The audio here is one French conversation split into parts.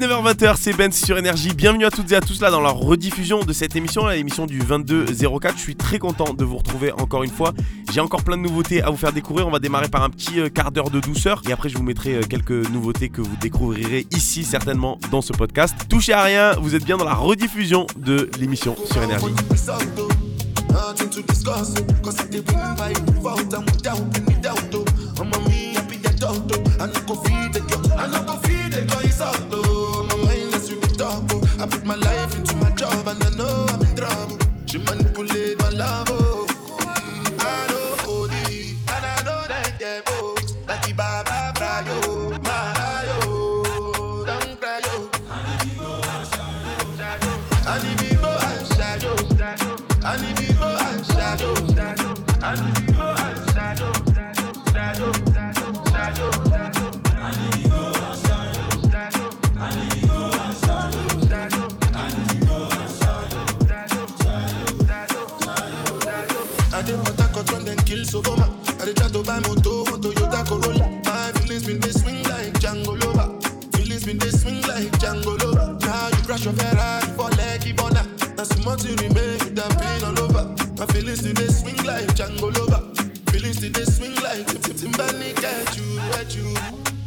19h20, c'est Ben sur Énergie. Bienvenue à toutes et à tous là dans la rediffusion de cette émission, l'émission du 22-04. Je suis très content de vous retrouver encore une fois. J'ai encore plein de nouveautés à vous faire découvrir. On va démarrer par un petit euh, quart d'heure de douceur et après je vous mettrai euh, quelques nouveautés que vous découvrirez ici certainement dans ce podcast. Touchez à rien, vous êtes bien dans la rediffusion de l'émission sur Énergie. My life buy moto, Toyota Corolla. My feelings been they swing like Django Lover. Feelings been they swing like Django Lover. Now you crash your Ferrari for Lucky Bona. Now so much you remain with that pain all over. My feelings they swing like Django Lover. Feelings they swing like Tim Tim Timbani at you, at you.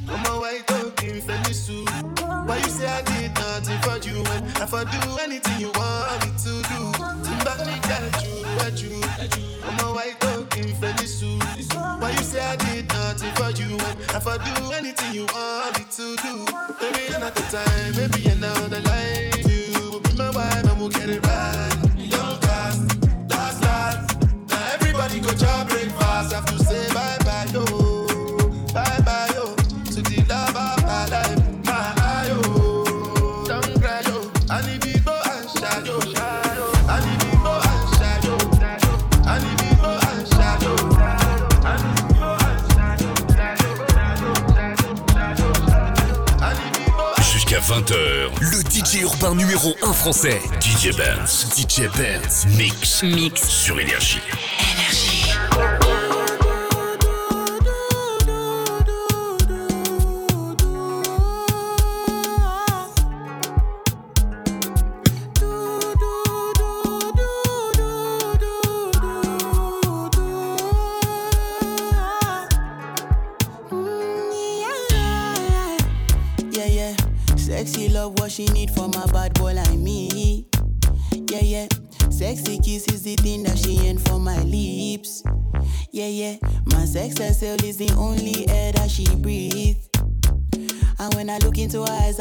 I'm a white talking Felice Why you say I did nothing for you when if I do anything you want me to do? Timbani at you, at you. You say I did nothing for you when if I do anything you want me to do? Maybe another time, maybe another life. You will be my wife and we'll get it right. Young cast, last last. Now everybody go job 20h, le DJ urbain numéro 1 français, DJ Benz. DJ Benz. Mix. Mix. Sur Énergie.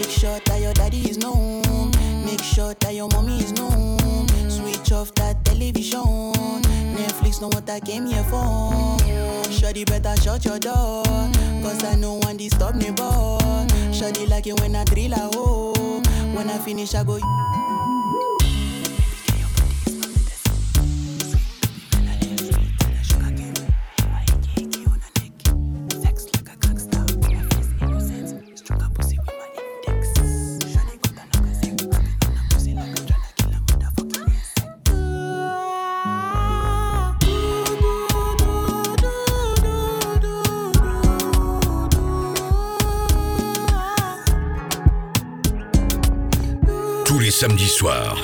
Make sure that your daddy is known. Make sure that your mommy is known. Switch off that television. Netflix know what I came here for. Shorty better shut your door. Cause I know one disturb me, boy. Shorty like it when I drill a hole. When I finish, I go. Samedis soirs.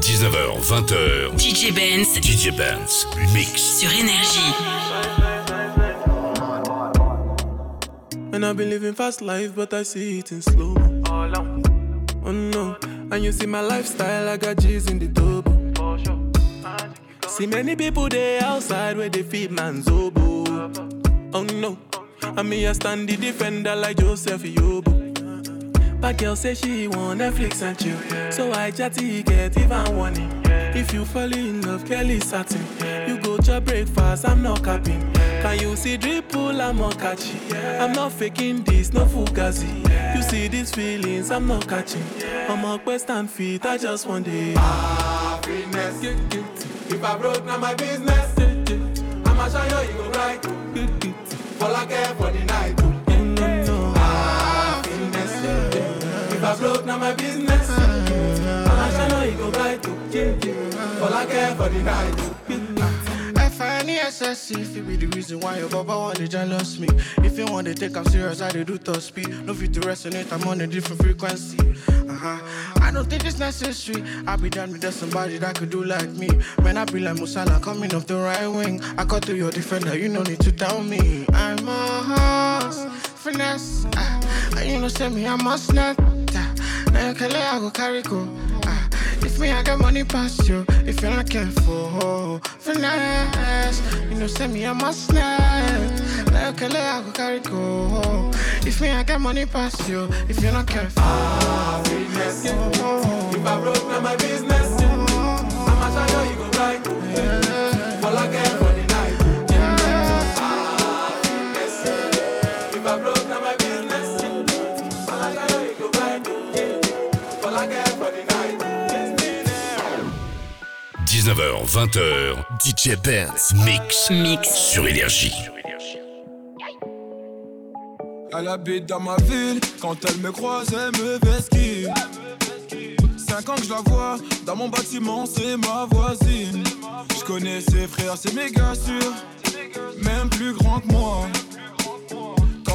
19h, 20h. DJ Benz DJ Benz. Mix. sur Énergie. And I've been living fast life, but I see it in slow. Oh no, And you see my lifestyle, I got G's in the double. See many people there outside where they feed man's oboe. Oh no, I me I stand the defender like Joseph Yobo. But girl say she want Netflix and chill, so I chatty get even warning. If you fall in love, Kelly satin. You go to breakfast, I'm not capping. Can you see dripple, I'm not catchy. I'm not faking this, no fugazi. You see these feelings, I'm not catching. I'm a quest and feet, I just want it. Happiness. If I broke, now my business. I'ma show you, you go right. All I care for the night. I broke, now my business. I'ma show you, you go right. All I care for the night. F-I-N-E-S-S-E If it be the reason why your baba want to jealous me. If you want to take I'm serious, I dey do top speed. No fit to resonate, I'm on a different frequency. Uh-huh. I don't think it's necessary. I be done with somebody that could do like me. Man, I be like Musala coming off the right wing. I cut to your defender, you no need to tell me. I'm a horse, finesse. Uh, And you know say me, I'm a snap. Uh, Now you can I go carry go if me, I got money past you. If you're not careful, finesse. You know, send me a must snap. Like a I go carry go. If me, I got money past you. If you're not careful, ah, Happiness. If I broke, now my business. 19h, 20h, DJ Benz Mix. Mix. Sur Énergie. Elle habite dans ma ville, quand elle me croise, elle me vesquille. Cinq ans que je la vois, dans mon bâtiment, c'est ma voisine. Je connais ses frères, c'est méga sûr, même plus grand que moi.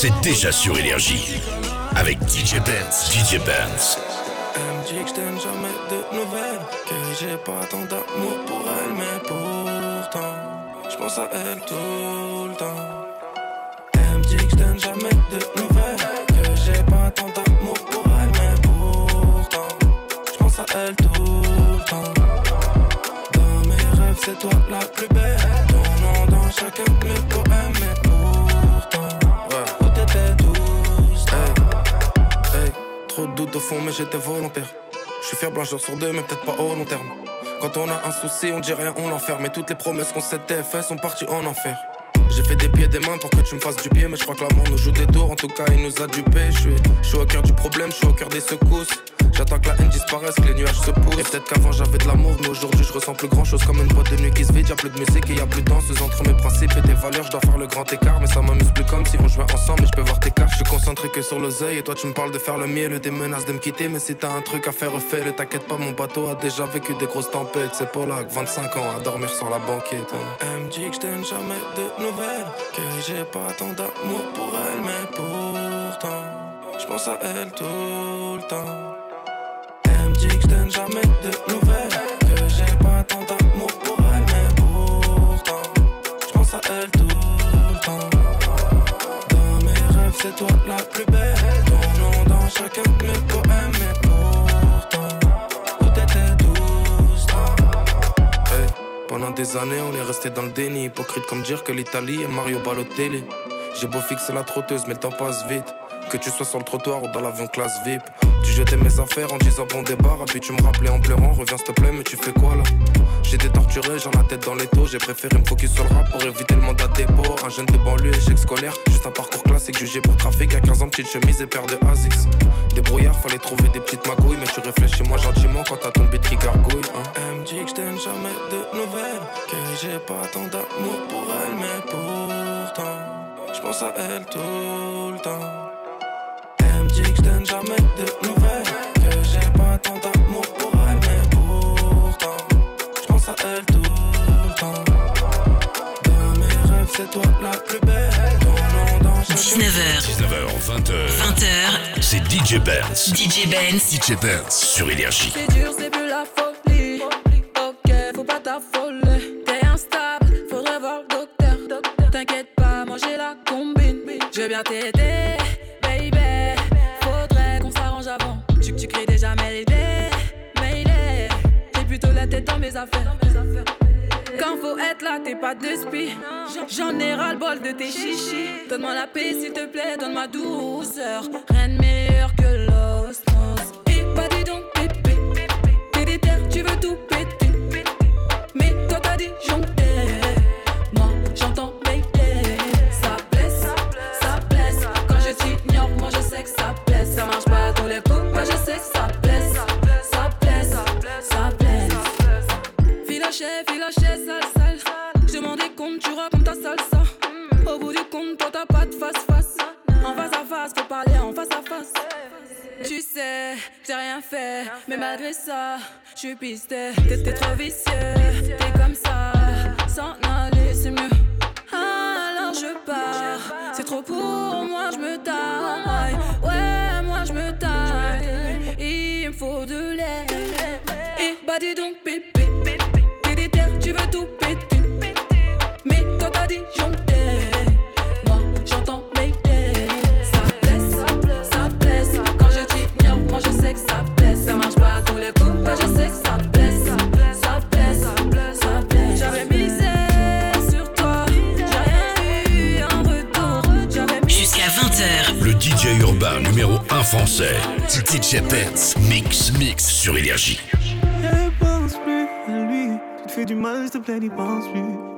C'est déjà sur Énergie. Avec DJ Benz. DJ Benz. Elle me dit que je donne jamais de nouvelles, que j'ai pas tant d'amour pour elle, mais pourtant, je pense à elle tout le temps. Elle me dit que je donne jamais de nouvelles, que j'ai pas tant d'amour pour elle, mais pourtant, je pense à elle tout le temps. Dans mes rêves, c'est toi la plus belle, ton nom dans chacun de mes poèmes, trop de doutes au fond, mais j'étais volontaire. Je suis fier blanc jour sur deux, mais peut-être pas au long terme. Quand on a un souci, on dit rien, on l'enferme. Mais toutes les promesses qu'on s'était faites sont parties en enfer. J'ai fait des pieds et des mains pour que tu me fasses du pied, mais je crois que l'amour nous joue des tours. En tout cas, il nous a suis, je suis au cœur du problème, je suis au cœur des secousses. J'attends que la haine disparaisse, que les nuages se poussent. Et peut-être qu'avant j'avais de l'amour, mais aujourd'hui je ressens plus grand chose comme une boîte de nuit qui se vide. Y'a plus de musique et y a plus de danseuse entre mes principes et tes valeurs. Je dois faire le grand écart, mais ça m'amuse plus comme si on jouait ensemble. Mais je peux voir tes cartes, je suis concentré que sur l'oseille. Et toi tu me parles de faire le miel, des menaces de me quitter. Mais si t'as un truc à faire, refais-le. T'inquiète pas, mon bateau a déjà vécu des grosses tempêtes. C'est que 25 ans à dormir sur la banquette. Elle me dit que je jamais de nouvelles, que j'ai pas tant d'amour pour elle, mais pour J'pense à elle tout le temps. Jamais de nouvelles. Que j'ai pas tant d'amour pour elle, mais pourtant, j'pense à elle tout le temps. Dans mes rêves, c'est toi la plus belle. Ton nom dans chacun de mes poèmes, mais pourtant, tout était douce. Hey, pendant des années, on est resté dans le déni. Hypocrite comme dire que l'Italie est Mario Balotelli. J'ai beau fixer la trotteuse, mais le temps passe vite. Que tu sois sur le trottoir ou dans l'avion classe VIP. Tu jetais mes affaires en disant bon débarras. Puis tu me rappelais en pleurant, reviens s'il te plaît, mais tu fais quoi là? J'étais torturé, j'en la tête dans les taux. J'ai préféré me focus sur le rap pour éviter le mandat dépôt. Un jeune de banlieue, échec scolaire. Juste un parcours classique jugé pour trafic. À 15 ans, petite chemise et paire de Asics. Des brouillards, fallait trouver des petites magouilles. Mais tu réfléchis moi gentiment quand t'as ton beat qui gargouille. Hein. Elle me dit que j't'aime jamais de nouvelles. Que j'ai pas tant d'amour pour elle, mais pourtant, j'pense à elle tout jamais de nouvelles. Que j'ai pas tant d'amour pour elle, mais pourtant, j'pense à elle tout le temps. Dans mes rêves, c'est toi la plus belle. Ton nom dans chacun 19h, 19h, 20h. 20h, c'est DJ Benz. DJ Benz. DJ Benz sur Énergie. C'est dur, c'est plus la folie. Ok, faut pas t'affoler. T'es instable, faudrait voir le docteur. T'inquiète pas, moi j'ai la combine. Je vais bien t'aider, Tête dans mes affaires. Quand faut être là, t'es pas de spi. J'en ai ras le bol de tes chichis. Donne-moi la paix, s'il te plaît, donne ma douceur. Rien de meilleur que l'osmose. Et pas dis donc, pépé. T'es déter, tu veux tout péter. Mais toi t'as dit jonter. Moi j'entends baby. Ça blesse, ça blesse. Quand je t'ignore, moi je sais que ça blesse. Ça marche blesse. Filoché, filoché, sale, sale. Je demande des tu racontes ta salsa. Au bout du compte, toi t'as pas de face face. En face à face, faut parler en face à face. Tu sais, j'ai rien fait, mais malgré ça, je suis pisté. T'es trop vicieux, t'es comme ça. S'en aller, c'est mieux. Alors je pars, c'est trop pour moi, je me taille. Ouais, moi je me taille. Il me faut de l'air. Et bah dis donc. Français. DJ. Mix, mix sur Énergie. Ne pense plus à lui. Tu te fais du mal, s'il te plaît, n'y pense plus.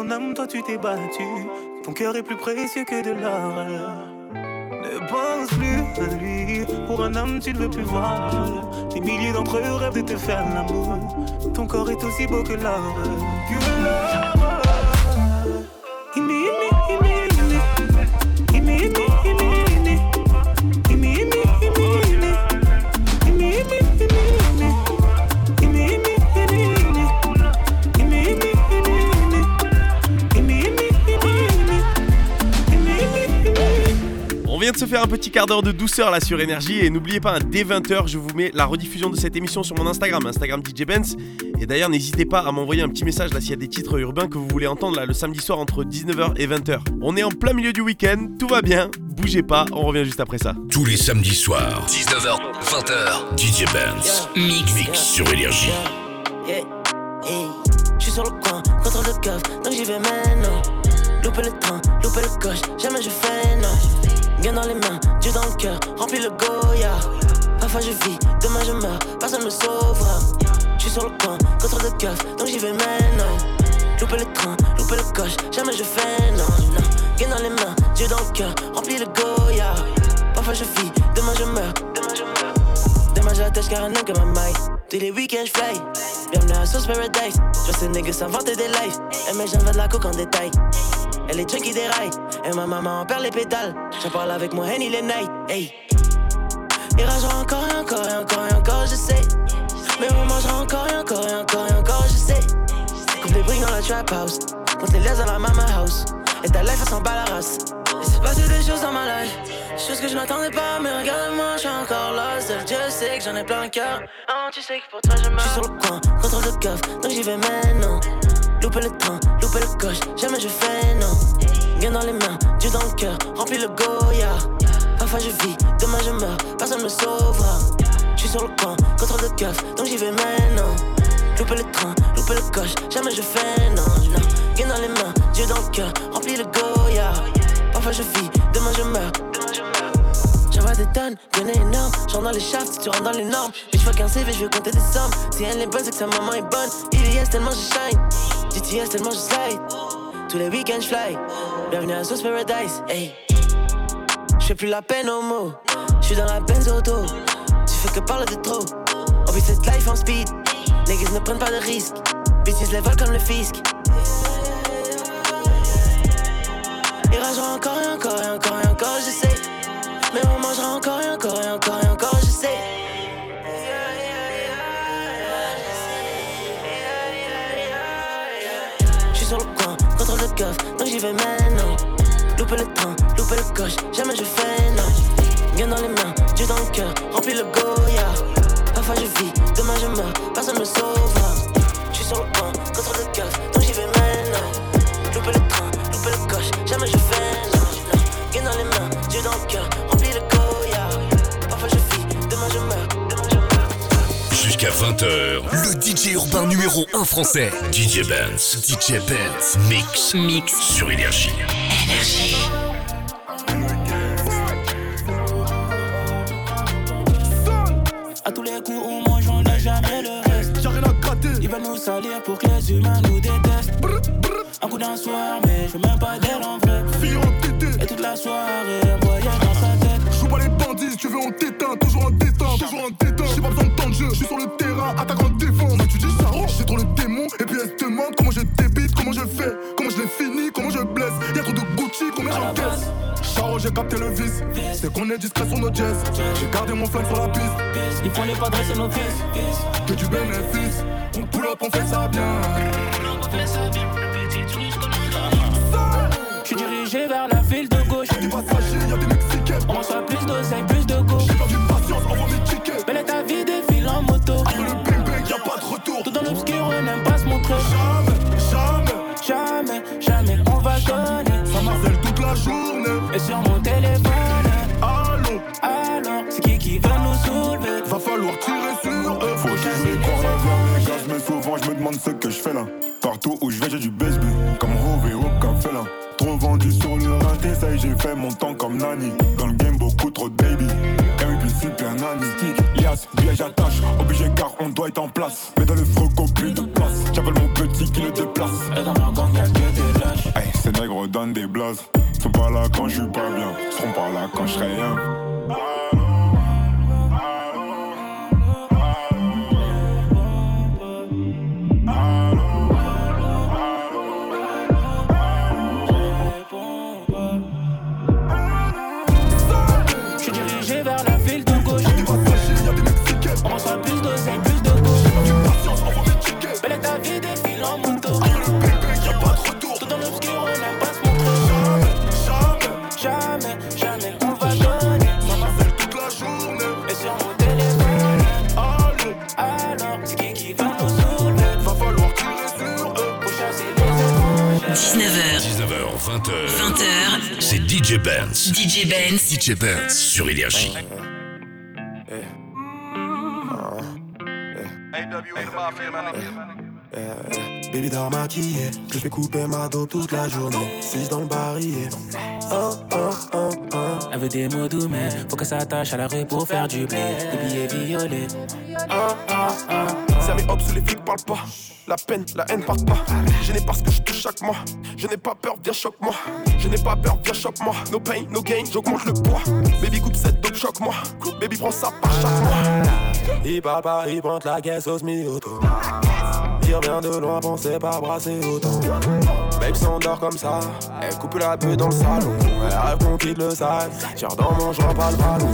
Ton âme, toi tu t'es battu. Ton cœur est plus précieux que de l'or. Ne pense plus à lui. Pour un homme, tu ne veux plus voir. Des milliers d'entre eux rêvent de te faire l'amour. Ton corps est aussi beau. Que l'or. Vient de se faire un petit quart d'heure de douceur là sur Énergie et n'oubliez pas, dès 20h, je vous mets la rediffusion de cette émission sur mon Instagram, Instagram DJ Benz. Et d'ailleurs, n'hésitez pas à m'envoyer un petit message là s'il y a des titres urbains que vous voulez entendre là le samedi soir entre 19h et 20h. On est en plein milieu du week-end, tout va bien, bougez pas, on revient juste après ça. Tous les samedis soirs, 19h, 20h, DJ Benz. Mix, mix sur Énergie. Yeah, hey. Je suis sur le coin, contrôle de keuf, donc j'y vais maintenant. Louper le train, louper le coche, jamais je fais non. Bien dans les mains, Dieu dans le cœur, remplis le Goya. Parfois je vis, demain je meurs, personne me sauvera. Je suis sur le coin, contrôle de keuf, donc j'y vais maintenant. Louper le train, louper le coche, jamais je fais non, non. Bien dans les mains, Dieu dans le cœur, remplis le Goya. Parfois je vis, demain je meurs, demain je meurs. Tête car un homme un maille. Tous les week-ends je fly. Bienvenue à Sauce Paradise. Je ces niggas s'inventer des lives. Et mes j'en de la coke en détail. Elle est des rails. Et ma maman en perd les pétales. J'en parle avec moi Henny les night. Hey. Il ragera encore et encore et encore et encore, je sais. Mais on mangera encore et encore et encore et encore, je sais. Coupe les briques dans la trap house. Compte les liens dans la mama house. Et ta life, elle s'en bat la race. Il s'est passé des choses dans ma life. Choses que je n'attendais pas, mais regarde-moi, je suis encore là. Seul Dieu sait que j'en ai plein le cœur. Oh, tu sais que pour toi, je meurs. Je suis sur le coin, contrôle de keuf, donc j'y vais maintenant. Louper le train, louper le coche, jamais je fais non. Bien dans les mains, Dieu dans le cœur, remplis le Goya. Parfois je vis, demain je meurs, personne me sauvera. Je suis sur le coin, contrôle de keuf, donc j'y vais maintenant. Louper le train, louper le coche, jamais je fais non, non. Dans les mains, Dieu dans le cœur, remplis le Goya. Je vis, demain je meurs. J'envoie des tonnes, y'en a énorme. J'entre dans les shafts, tu rentres dans les normes. Mais je qu'un CV, je veux compter des sommes. Si elle est bonne, c'est que sa maman est bonne. IVS tellement je shine. GTS tellement je slide. Tous les week-ends je fly. Bienvenue à Sauce Paradise, hey. Je fais plus la peine au mot. Je suis dans la Benz auto. Tu fais que parler de trop. On vit cette life en speed. Niggas ne prennent pas de risques. Bitches les volent comme le fisc. Encore et encore et encore et encore, je sais. Mais on mangera encore et encore et encore et encore, je sais. Je suis sur le coin, contrôle de keuf, donc j'y vais maintenant. Louper le train, louper le coche, jamais je fais non. Bien dans les mains, Dieu dans le cœur, remplis le Goya. Parfois je vis, demain je meurs, personne me sauvera. Je suis sur le coin, contrôle de keuf, Le cœur, remplis le Goya. Parfois je vis, demain je meurs, demain je meurs. Jusqu'à 20h, le DJ urbain numéro 1 français, DJ Benz. DJ Benz. Mix, mix sur Énergie. À tous les coups, on mange, on n'a jamais le reste. J'ai rien à gratter. Ils veulent nous salir pour que les humains nous détestent. Un coup d'un soir, mais je veux même pas d'elle en vrai. Fille en tété. Et toute la soirée, bandits, si tu veux on t'éteint, toujours en détente, toujours en détente. J'ai pas besoin de temps de jeu, je suis sur le terrain, attaque en défense. Mais tu dis ça, oh, j'ai trop le démon, et puis elle se demande comment je débite, comment je fais, comment je l'ai fini, comment je blesse. Y'a trop de Gucci, combien j'encaisse. Charo, j'ai capté le vice, c'est qu'on est discret sur nos jazz. J'ai gardé mon flingue sur la piste, Il faut les pas dresser nos fils. que du bénéfice. On pull up, on fait ça bien. Je suis dirigé vers la ville de gauche. Des passagers, y'a des Mexicains. On reçoit plus d'oseille, Et sur mon téléphone, Allô, alors, c'est qui qui va nous soulever? va falloir tirer sur eux. Faut jamais croire la mais souvent je me demande ce que je fais là. Partout où je vais, j'ai du BSB, comme Rové au café là. Trop vendu sur le rinté, ça y j'ai fait mon temps comme Nani. Dans le game, beaucoup trop de baby. MVP super nanny. Stick, lias, billet, j'attache. Obligé car on doit être en place. Mais dans le froco, plus de place. J'appelle mon petit qui le déplace. Et dans ma gang, y'a que des lâches. Hey, ces nègres donnent des blazes. Sont pas là quand je suis pas bien. Seront pas là quand je serai rien. 20h. 20h. C'est DJ Benz. DJ Benz. DJ Benz sur Énergie. Baby dans maquillé, je fais couper ma dos toute la journée. 6 dans le barillet. Oh, oh, oh, oh. Elle veut des mots doux, mais faut qu'elle s'attache à la rue pour faire du blé. Des billets violets. Ah, ah, ah, Ça met hop sous les flics parlent pas. La peine, la haine part pas. Je n'ai pas ce que je chaque mois. Je n'ai pas peur, viens choque-moi. Je n'ai pas peur, viens choque-moi. No pain, no gain, j'augmente le poids. Baby coupe cette dope, choque-moi. Baby prends ça par chaque mois. Il parle pas, il prend la caisse au semi-auto. Il revient de loin, pensez pas brasser autant. Babe s'endort comme ça. Elle coupe la bulle dans le salon. Elle rêve qu'on quitte le sale. Tire dans mon joint, pas le ballon.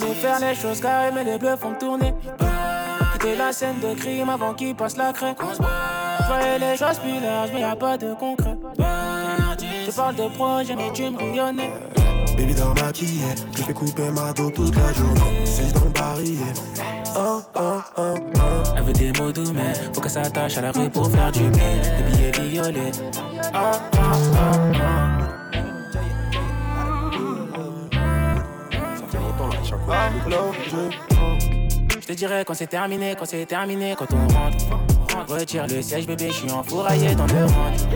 De faire les choses carrées, mais les bleus font tourner. Quitter la scène de crime avant qu'il passe la craie. Je voyais les choses plus larges, mais y'a pas de concret. Je parle de projet, mais tu me bouillonnais. Baby dans maquillé, je fais couper ma dos toute la journée. 6 dans barillet. Oh, oh, oh, oh. Elle veut des mots doux, mais faut qu'elle s'attache à la rue pour faire du blé. Des billets violets. Oh, oh, oh, oh. Je te dirai quand c'est terminé, quand c'est terminé, quand on rentre. Retire le siège, bébé, je suis enfouraillé dans le rentre.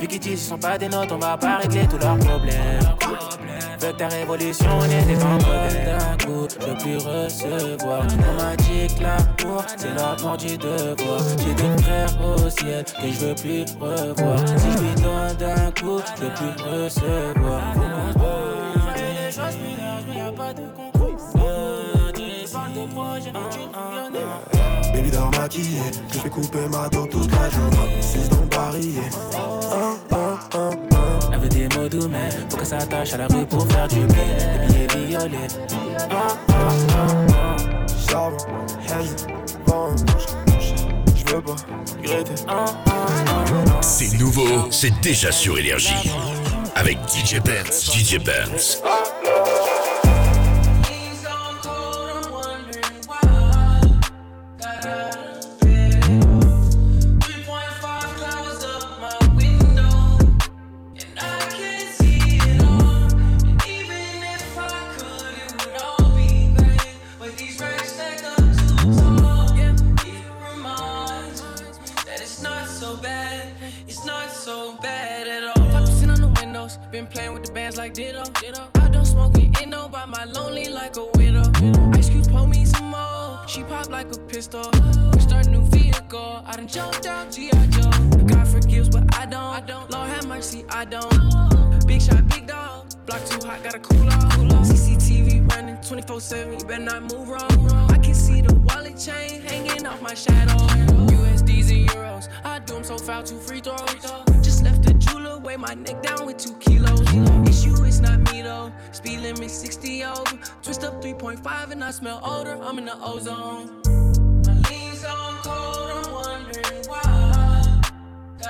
Vu qu'ils disent ce sont pas des notes, on va pas régler tous leurs problèmes. Veux que ta révolution n'était pas d'un coup, je veux plus recevoir. On m'a dit que l'amour, c'est l'amour du devoir. J'ai des frères au ciel que je veux plus revoir. Si je lui donne d'un coup, je veux plus recevoir. Les choses mais y'a pas de concours. Baby je fais couper ma dos toute la journée. 6 dans oh. Elle veut des mots doux, mais faut qu'elle s'attache à la rue pour faire du blé. Des billets violets. Charbon, haze, bon. Je veux pas regretter. C'est nouveau, c'est déjà sur Énergie. Avec DJ Benz. DJ Benz. Pistol. We start a new vehicle. I done jumped out G.I. Joe. God forgives, but I don't. I don't. Lord have mercy, I don't. Big shot, big dog. Block too hot, gotta cool off. CCTV running 24 7. You better not move wrong. I can see the wallet chain hanging off my shadow. USDs and euros. I do them so foul, two free throws. Just left the jeweler, weigh my neck down with two kilos. Issue is not me though. Speed limit 60 over. Twist up 3.5 and I smell odor. I'm in the ozone.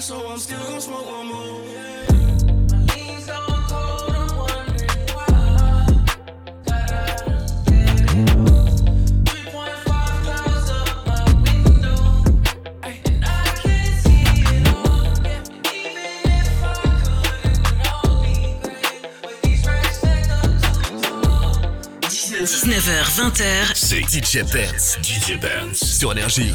stack up too tall. 19h, 20h. C'est DJ Benz. DJ Benz sur Énergie.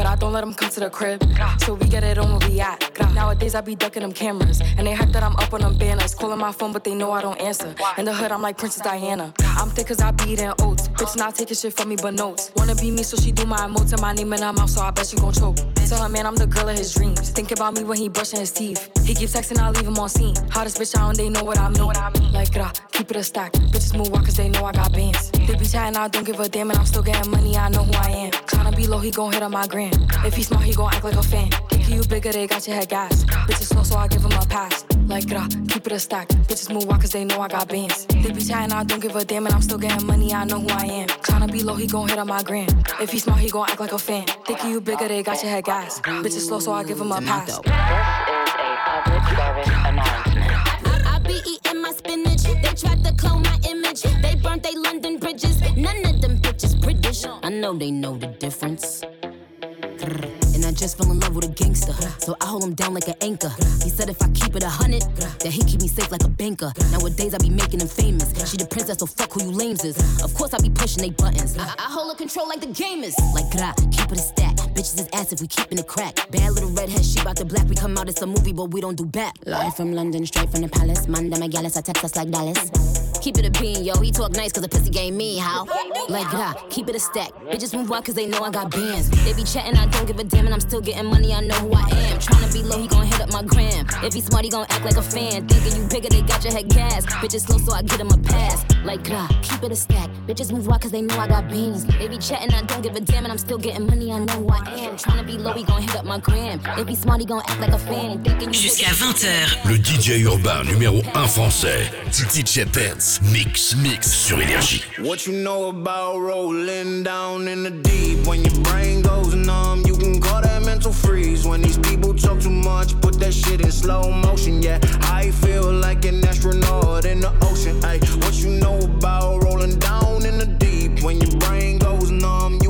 But I don't let him come to the crib. So we get it on where we at. Nowadays I be ducking them cameras. And they hype that I'm up on them banners. Calling my phone, but they know I don't answer. In the hood, I'm like Princess Diana. I'm thick cause I be eating oats. Bitch not taking shit from me but notes. Wanna be me, so she do my emotes and my name in her mouth, so I bet she gon' choke. Tell her man I'm the girl of his dreams. Think about me when he brushing his teeth. He keeps texting, I leave him on scene. Hottest bitch out they know what I mean. Like, grah, keep it a stack. Bitches move walk cause they know I got bands. They be chatting, I don't give a damn, and I'm still getting money, I know who I am. Tryna be low, he gon' hit on my gram. If he smart, he gon' act like a fan. Think you bigger, they got your head gas. Bitches slow, so I give him a pass. Like, grah, keep it a stack. Bitches move walk cause they know I got bands. They be chatting, I don't give a damn, and I'm still getting money, I know who I am. Tryna be low, he gon' hit on my gram. If he smart, he gon' act like a fan. Think you bigger, they got your head gas. Bitches slow, so I give him a pass. I be eating my spinach. They tried to clone my image. They burnt they London bridges. None of them bitches British. I know they know the difference. And I just fell in love with a gangster. So I hold him down like an anchor. He said if I keep it a hundred, that he keep me safe like a banker. Nowadays I be making him famous. She the princess, so fuck who you lames is. Of course I be pushing they buttons. I, I hold her control like the gamers. Like keep it a stack. Bitches is ass if we keepin' it crack. Bad little redhead, she bout the black. We come out, it's a movie, but we don't do back. Live from London, straight from the palace. Man, them a gallus, I text us like Dallas. Keep it a bean, yo. He talk nice cause the pussy game me, how? Like, gra, keep it a stack. Bitches move on cause they know I got bands. They be chatting, I don't give a damn, and I'm still getting money, I know who I am. Tryna be low, he gon' hit up my gram. If he smart, he gon' act like a fan. Thinking you bigger, they got your head gas. Bitches slow, so I get him a pass. Like, gra, keep it a stack. Bitches move on cause they know I got beans. They be chatting, I don't give a damn, and I'm still getting money, I know who I am. Tryna be low, he gon' hit up my gram. If he smart, he gon' act like a fan. Thinking you Jusqu'à 20h. Le DJ urbain numéro 1 français. DJ Benz. Mix, mix sur Énergie. What you know about rolling down in the deep? When your brain goes numb, you can call that mental freeze. When these people talk too much, put that shit in slow motion. Yeah, I feel like an astronaut in the ocean. Ay, what you know about rolling down in the deep? When your brain goes numb, you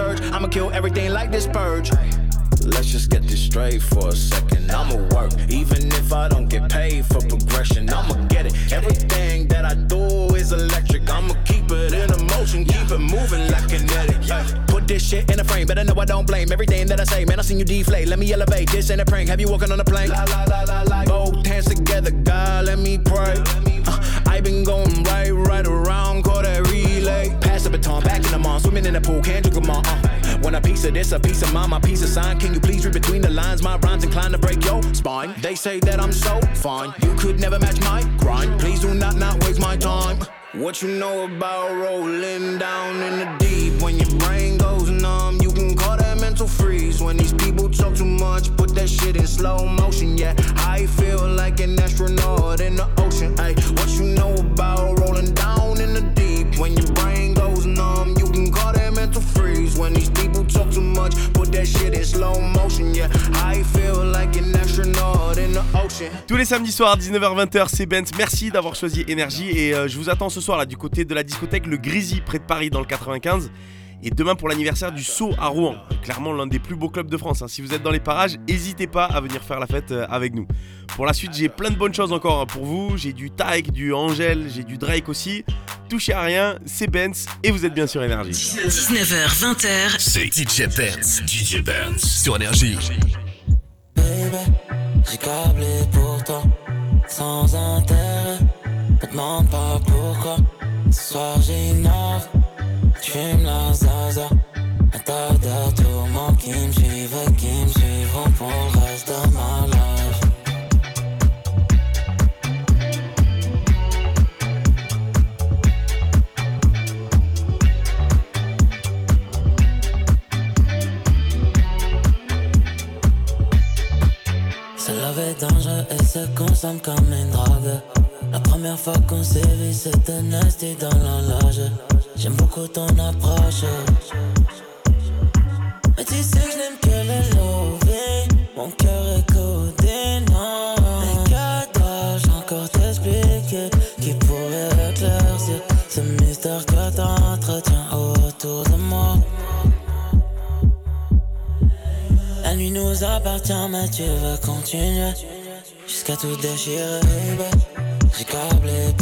surge. I'ma kill everything like this purge. Let's just get this straight for a second. I'ma work, even if I don't get paid for progression. I'ma get it. Everything that I do is electric. I'ma keep it in a motion, keep it moving like kinetic. Ay, Put this shit in a frame, better know I don't blame everything that I say. Man, I seen you deflate. Let me elevate. This ain't a prank. Have you walking on a plane? Both hands together, God, let me pray. Uh, I been going right, right around, call that relay. Pass the baton, back in the mall, swimming in the pool, can't drink them all. Uh. Want a piece of this, a piece of mine, my piece of sign. Can you please read between the lines? My rhymes inclined to break your spine. They say that I'm so fine, you could never match my grind. Please do not not waste my time. What you know about rolling down in the deep? When your brain mental freeze. When these people talk too much, put that shit in slow motion. Yeah, I feel like an astronaut in the ocean. Ay, what you know about rolling down in the deep? When your brain goes numb, you can call that mental freeze. When these people talk too much, put that shit in slow motion. Yeah, I feel like an astronaut in the ocean. Tous les samedis soirs, 19h-20h, c'est Benz. Merci d'avoir choisi Énergie. Et euh, je vous attends ce soir là du côté de la discothèque Le Grisy, près de Paris, dans le 95. Et demain pour l'anniversaire du Sceau à Rouen. Clairement l'un des plus beaux clubs de France. hein. Si vous êtes dans les parages, n'hésitez pas à venir faire la fête euh, avec nous. Pour la suite, j'ai plein de bonnes choses encore hein, pour vous. J'ai du Tyke, du Angel, j'ai du Drake aussi. Touchez à rien, c'est Benz et vous êtes bien sur Énergie. 19h, 20h. C'est DJ Benz. DJ Benz sur Énergie. J'ai câblé pour toi, sans intérêt. Me demande pas pourquoi. Ce soir j'innove, J'fume la zaza. Attarde à tout le monde qui me suivent et qui me suivront pour le reste de ma life. C'est la vie dangereux et se consomme comme une drogue. La première fois qu'on s'est vu, c'était nasty dans la loge. J'aime beaucoup ton approche. Mais tu sais que je n'aime que le lover. Mon cœur est codé, non. Mais que dois-je encore t'expliquer Qui pourrait éclaircir ce mystère que t'entretiens autour de moi? La nuit nous appartient, mais tu veux continuer jusqu'à tout déchirer. J'ai câblé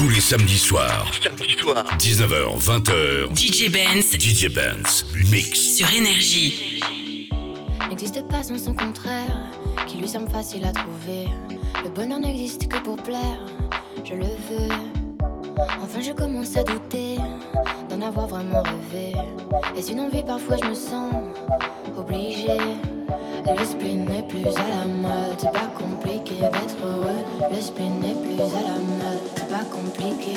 Tous les samedis soirs. Samedi soir. 19h, 20h. DJ Benz. DJ Benz. Mix. Sur énergie. N'existe pas sans son contraire, qui lui semble facile à trouver. Le bonheur n'existe que pour plaire, je le veux. Enfin, je commence à douter d'en avoir vraiment rêvé. Et une envie, parfois, je me sens obligée. L'esprit n'est plus à la mode, c'est pas compliqué d'être heureux. L'esprit n'est plus à la mode, c'est pas compliqué.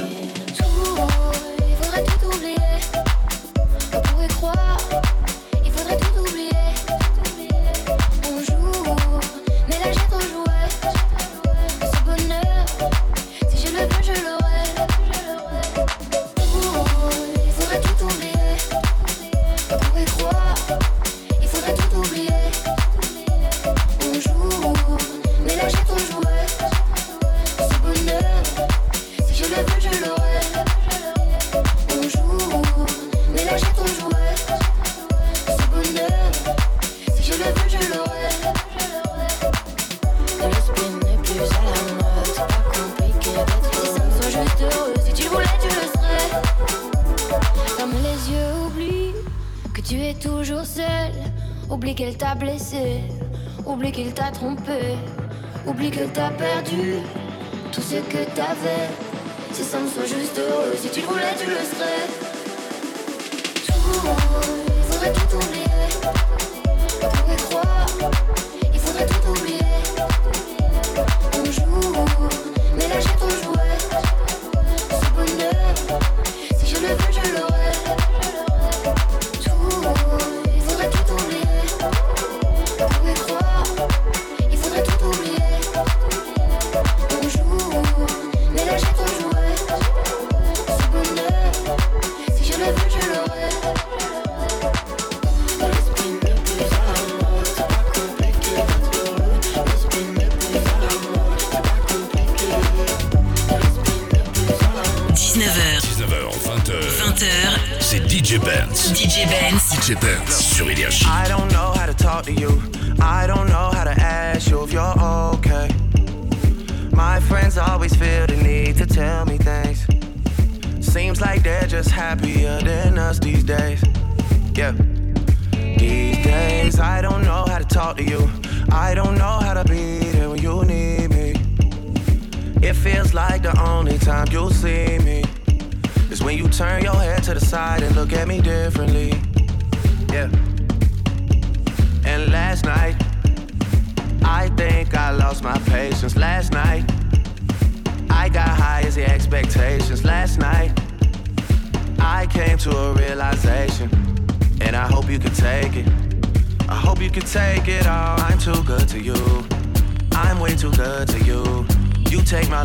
Que t'as perdu tout ce que t'avais. Ces sommes sont juste heureux. Si tu voulais, tu le serais.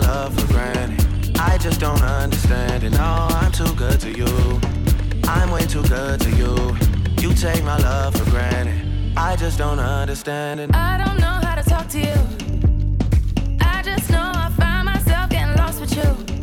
Love for granted. I just don't understand it. No, I'm too good to you. I'm way too good to you. You take my love for granted. I just don't understand it. I don't know how to talk to you. I just know I find myself getting lost with you.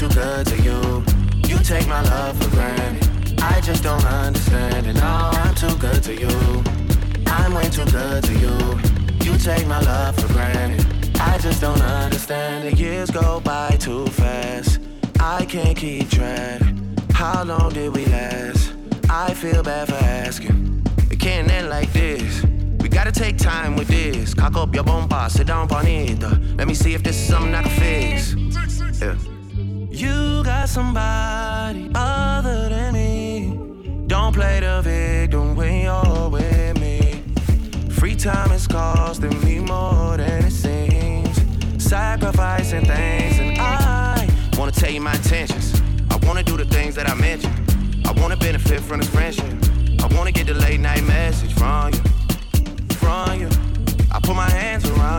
Too good to you. You take my love for granted. I just don't understand it. No, I'm too good to you. I'm way too good to you. You take my love for granted. I just don't understand it. Years go by too fast. I can't keep track. How long did we last? I feel bad for asking. It can't end like this. We gotta take time with this. Cock up your bomba, sit down, bonita. Let me see if this is something I can fix. Yeah. You got somebody other than me. Don't play the victim when you're with me. Free time is costing me more than it seems. Sacrificing things, and I wanna tell you my intentions. I wanna do the things that I mentioned. I wanna benefit from this friendship. I wanna get the late night message from you, from you. I put my hands around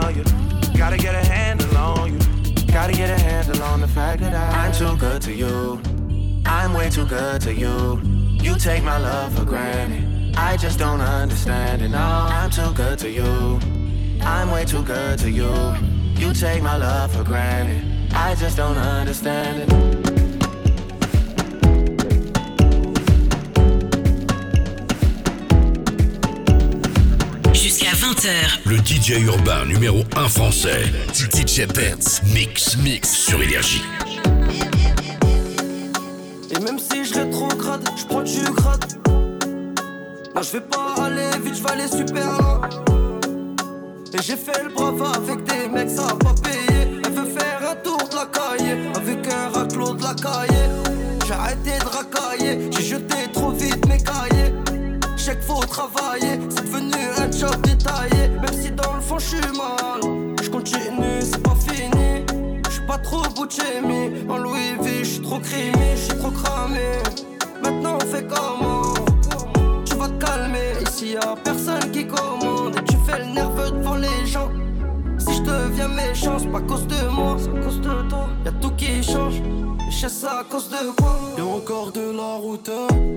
way too good to you. You take my love for granted. I just don't understand it. No, I'm too good to you. I'm way too good to you. You take my love for granted. I just don't understand it. Jusqu'à 20h, le DJ urbain numéro 1 français, DJ Benz, mix, mix sur Énergie. Je vais pas aller vite, je vais aller super loin. Et j'ai fait le brava avec des mecs, ça a pas payé. Elle veut faire un tour de la cahier avec un raclot de la cahier. J'ai arrêté de racailler, j'ai jeté trop vite mes cahiers. J'ai que faut travailler, c'est devenu un job détaillé. Même si dans le fond je suis mal, je continue, c'est pas fini. Je suis pas trop Gucci, en Louis V, je suis trop creamy, je suis trop cramé. Maintenant on fait comment Tu vas te calmer, ici y a personne qui commande. Et tu fais le nerveux devant les gens. Si je deviens méchant, c'est pas à cause de moi, c'est à cause de toi. Y'a tout qui change. Je sais ça à cause de quoi Y'a encore de la route,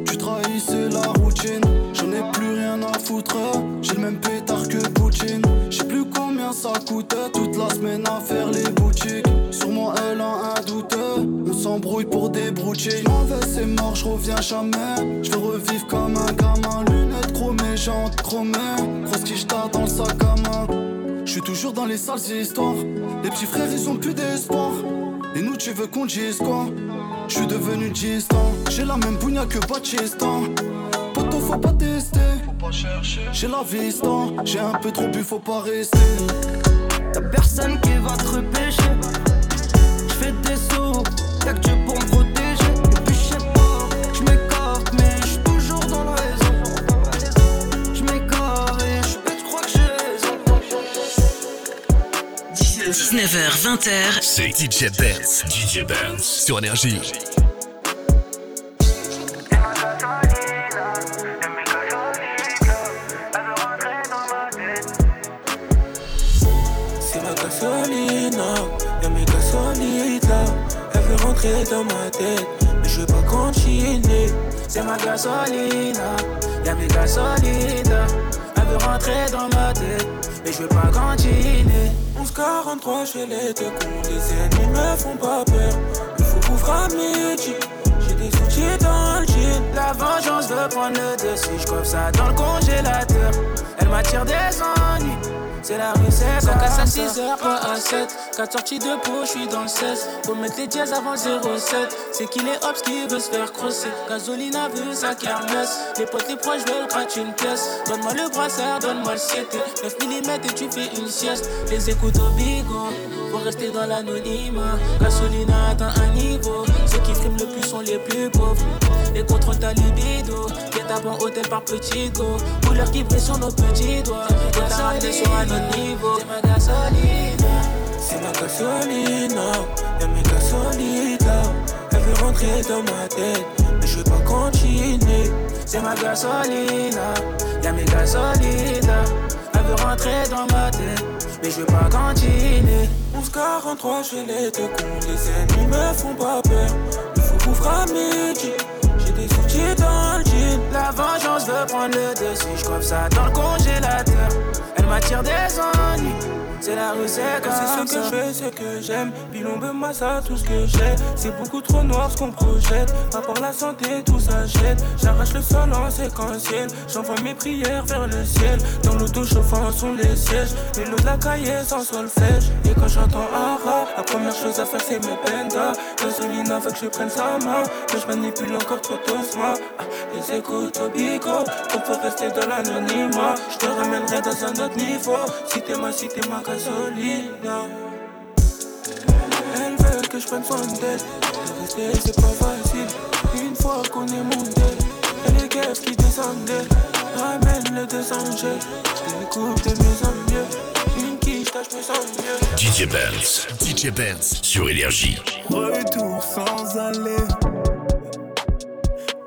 tu trahissais la routine. J'en ai plus rien à foutre, j'ai le même pétard que Poutine. J'sais plus combien ça coûte, toute la semaine à faire les boutiques? Sur elle a un doute, on s'embrouille pour des broutiers. J'm'en vais, c'est mort, j'reviens jamais. J'veux revivre comme un gamin, lunettes chromées, jantes chromées. Grosse quiche dans le sac à main. J'suis toujours dans les sales histoires. Les petits frères, ils ont plus d'espoir. Et nous, tu veux qu'on dise quoi? J'suis devenu distant. J'ai la même bougna que Batista. Poto, faut pas tester. J'ai la vista. J'ai un peu trop bu, faut pas rester. Y'a personne qui va te repêcher. J'fais des sauts, y'a que Dieu pour me protéger. Et puis j'sais pas, j'm'écarte, mais j'suis toujours dans la raison. J'm'écarte et j'peux te croire que j'ai raison. 19h, 20h, c'est DJ Benz. DJ Benz sur Énergie. Gasolina, y'a mes gasolines. Elle veut rentrer dans ma tête, mais je veux pas continuer. 1143 chez les deux cons, les ennemis me font pas peur. Il faut couvrir à midi. J'ai des outils dans le jean. La vengeance veut prendre le dessus. Je ça dans le congélateur. Elle m'attire des ennuis. C'est la rue, c'est Ça casse à 6h, pas à 7. 4 sorties de peau, je suis dans le 16. Faut mettre les dièses avant 07. C'est qu'il est hops qui veut se faire crosser. Gasolina veut sa kermesse. Les potes, les proches veulent gratter une pièce. Donne-moi le brassard, donne-moi le 7. 9 mm et tu fais une sieste. Les écoutes au bigot. Faut rester dans l'anonymat. Gasolina atteint bon hôtel par petit go. Couleur qui brille sur nos petits doigts. Faut t'arrêter sur un autre niveau. C'est ma gasolina. C'est ma gasolina. Y'a mes gasolina. Elle veut rentrer dans ma tête. Mais je veux pas continuer. C'est ma gasolina. Y'a mes gasolina. Elle veut rentrer dans ma tête. Mais je veux pas continuer. 1143 chez les deux cons. Les ennemis me font pas peur. Il faut couvrir à midi. J'ai des outils dans le. La vengeance veut prendre le dessus. Je ça dans le congélateur. Elle m'attire des ennuis. C'est la rue, c'est comme C'est ce que je fais, ce que j'aime. Pilon de massa, tout ce que j'ai. C'est beaucoup trop noir ce qu'on projette. Pas pour la santé, tout s'achète. J'arrache le sol en séquentiel. J'envoie mes prières vers le ciel. Dans l'auto chauffant sont les sièges. Les lots de la cahier sans solfège. Et quand j'entends Ara, la première chose à faire c'est mes pendas. Gasolina veut que je prenne sa main. Que je manipule encore trop doucement. Ah, les écoutes au bico. On peut rester dans l'anonymat. Je te ramènerai dans un autre niveau. Si t'es ma, si t'es ma gasolina. Elle veut que je prenne soin d'elle. De rester, c'est pas facile. Une fois qu'on est monté, et les guerres qui descendent d'elle. Ramène le deux angels. Je découpe de mieux en mieux. Une quiche, je me sens mieux. DJ Benz, DJ Benz sur Énergie. Retour sans aller.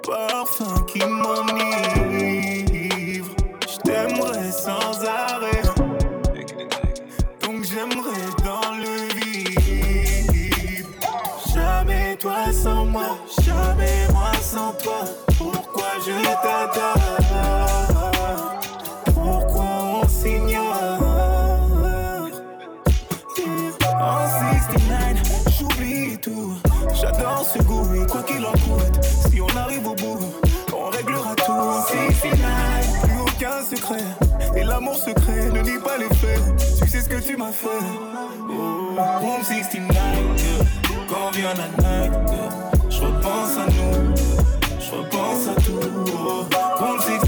Parfum qui m'enivre. Je t'aimerais sans arrêt. Pourquoi je t'adore? Pourquoi on s'ignore? En 69, j'oublie tout. J'adore ce goût et quoi qu'il en coûte. Si on arrive au bout, on réglera tout. En 69, plus aucun secret. Et l'amour secret ne nie pas les faits. Tu sais ce que tu m'as fait. Room 69, yeah. quand vient la night, je repense à nous. Je repense à tout. Oh,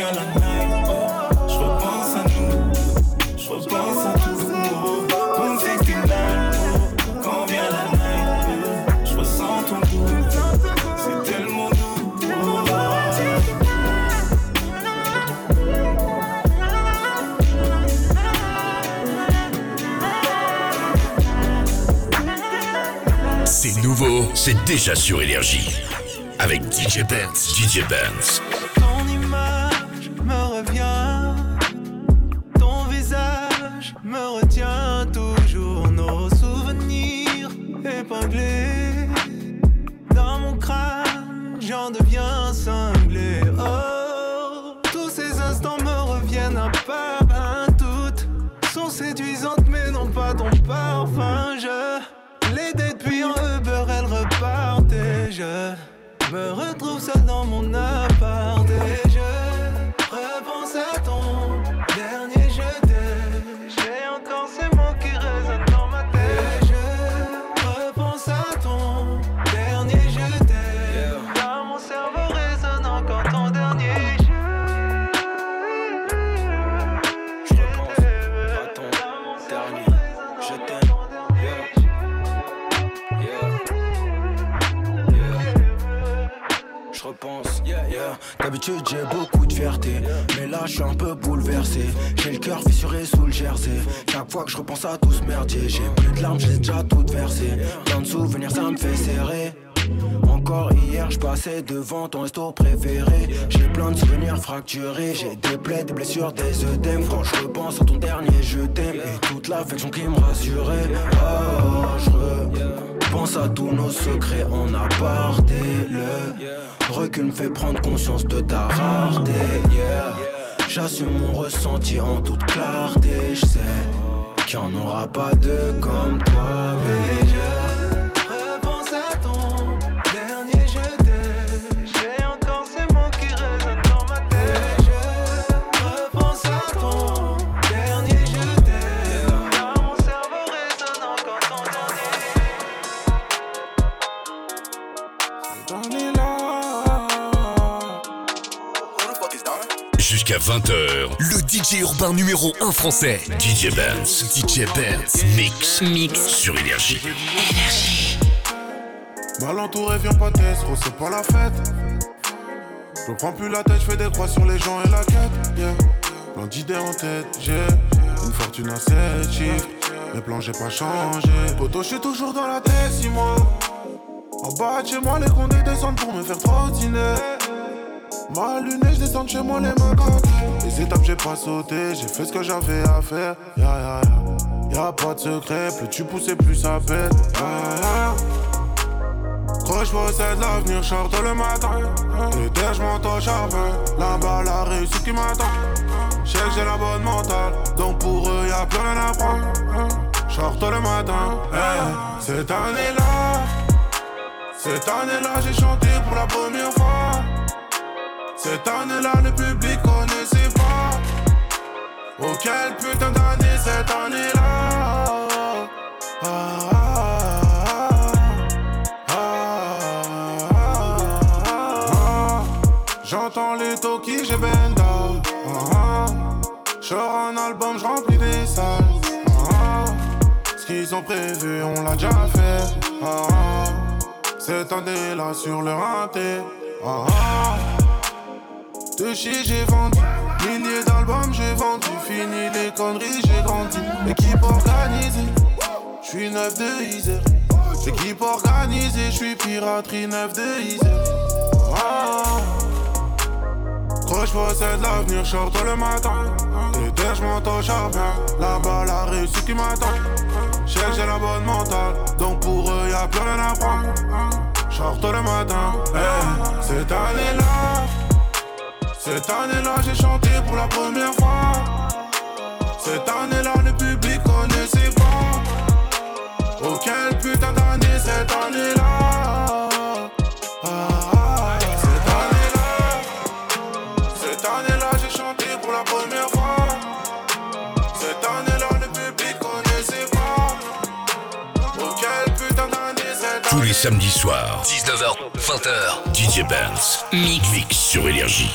la night, oh. je repense à nous. Je repense à tout. Oh. Room 69, oh. quand vient la night, je ressens ton goût. C'est tellement doux. Oh. C'est nouveau, c'est déjà sur Énergie. Avec DJ Benz, DJ Benz. Seul dans je suis un peu bouleversé J'ai le cœur fissuré sous le jersey Chaque fois que je repense à tout ce merdier J'ai plus de larmes, j'ai déjà toutes versées Plein de souvenirs ça me fait serrer encore hier, je passais devant ton resto préféré. J'ai plein de souvenirs fracturés. J'ai des plaies, des blessures, des œdèmes. Quand je repense à ton dernier, je t'aime. Et toute l'affection qui me rassurait. Oh, je repense à tous nos secrets en aparté. Le recul me fait prendre conscience de ta rareté. J'assume mon ressenti en toute clarté. Je sais qu'il n'y en aura pas deux comme toi, 20h, le DJ urbain numéro 1 français, DJ Benz, DJ Benz, mix, mix sur Énergie. Mal entouré, viens pas t'estre, c'est pas la fête. Je prends plus la tête, je fais des croix sur les gens et la quête. Yeah. Plein d'idées en tête, j'ai une fortune à 7 chiffres. Mes plans, j'ai pas changé. Poto, je suis toujours dans la tête, 6 mois. En bas de chez moi, les condés descendent pour me faire trottiner. Mal luné, je descends de chez moi, les mains. Les étapes, j'ai pas sauté, j'ai fait ce que j'avais à faire. Ya ya ya. Y'a pas de secret, plus tu pousses, plus ça pète. Quand je possède l'avenir, tôt le matin. Les terres, je monte au charbon. Là-bas, la réussite qui m'attend. Je que j'ai la bonne mentale, donc pour eux, y'a plus rien à prendre. Tôt le matin. Cette année-là, cette année-là, j'ai chanté pour la première fois. Cette année-là, le public connaissait pas. Oh, quelle putain d'année cette année-là. Ah, ah, ah. J'entends les talkies, j'ai. Ah, ah. Je un album, je remplis des salles. Ce qu'ils ont prévu, on l'a déjà fait. Cette année-là sur le raté. De chez j'ai vendu. Milliers d'albums j'ai vendu. Fini les conneries j'ai grandi. Équipe organisée J'suis neuf de Isère. Équipe organisée J'suis piraterie neuf de Isère. Ah. Quand j'possède l'avenir J'sors tôt le matin. Des j'monte au charbon Là-bas la réussite qui m'attend. Que j'ai la bonne mentale Donc pour eux y'a plus rien à prendre. Tôt le matin. Hey, Cette année-là cette année-là, j'ai chanté pour la première fois. Cette année-là, le public connaissait pas. Oh, quelle putain d'année cette année-là. Ah, ah, cette année-là, cette année-là, j'ai chanté pour la première fois. Cette année-là, le public connaissait pas. Oh, quelle putain d'année cette Tous les samedis soirs, 19h, 20h, DJ Benz, mix, mix sur Énergie.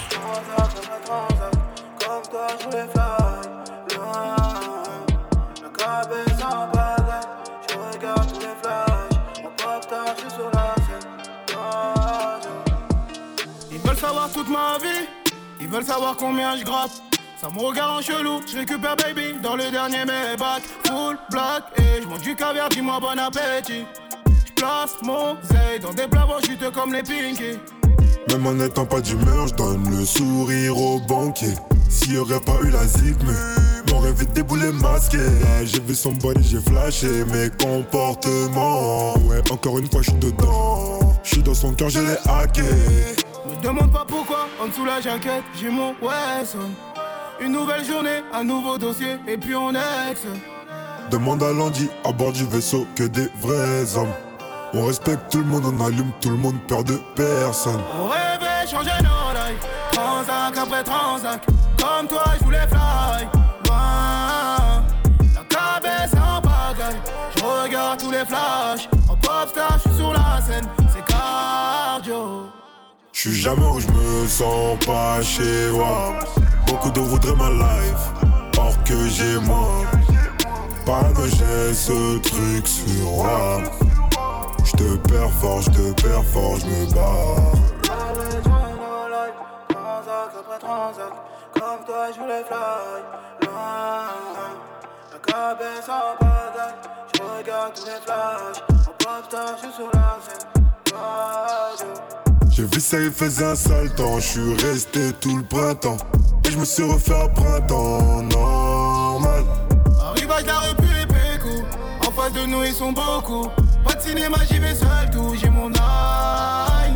Veulent savoir combien je gratte. Ça me regarde en chelou, je récupère baby dans le dernier Maybach. Full black et je mange du caviar, dis-moi bon appétit. Je place mon zay dans des plats juteux comme les Pinky. Même en n'étant pas d'humeur, je donne le sourire au banquier. S'il y aurait pas eu la zig, mais m'aurait vite déboulé masqué. J'ai vu son body, j'ai flashé mes comportements. Ouais, encore une fois, je suis dedans. J'suis dans son cœur, je l'ai hacké. Demande pas pourquoi, en dessous la jaquette, j'ai mon Wesson. Une nouvelle journée, un nouveau dossier, et puis on ex. Demande à Landy à bord du vaisseau que des vrais hommes. On respecte tout le monde, on allume tout le monde, peur de personne. On rêvait changer nos lives, transac après transac. Comme toi, je voulais fly. Loin, la cabesse en pagaille. Je regarde tous les flashs. J'suis jamais où je me sens pas chez moi. Beaucoup de voudraient ma life, or que j'ai moi. Parano, j'ai ce truc sur moi. J'te perds fort, j'te perds fort, j'me bats. Transac après transac, comme toi je voulais fly. La cabesse en pagaille. Je regarde tous les flashs. En popstar, je suis sur la scène. J'ai vu ça, il faisait un sale temps. J'suis resté tout le printemps. Et je me suis refait à printemps normal. Arrivage de la rue Péco En face de nous ils sont beaucoup. Pas de cinéma j'y vais seul tout. J'ai mon eye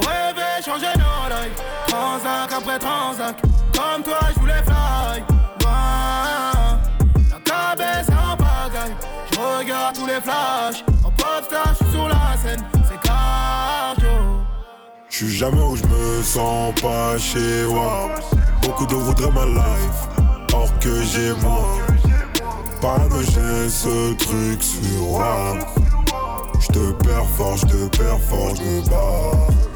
rêvait changer nos lives Transac après transac. Comme toi je voulais fly. La cabesse en pagaille. Je regarde tous les flashs J'suis jamais où je me sens pas chez moi. Beaucoup de voudraient ma life, or que j'ai moi. Parano, j'ai ce truc sur moi. J'te perds fort, j'te perds fort, j'me bats.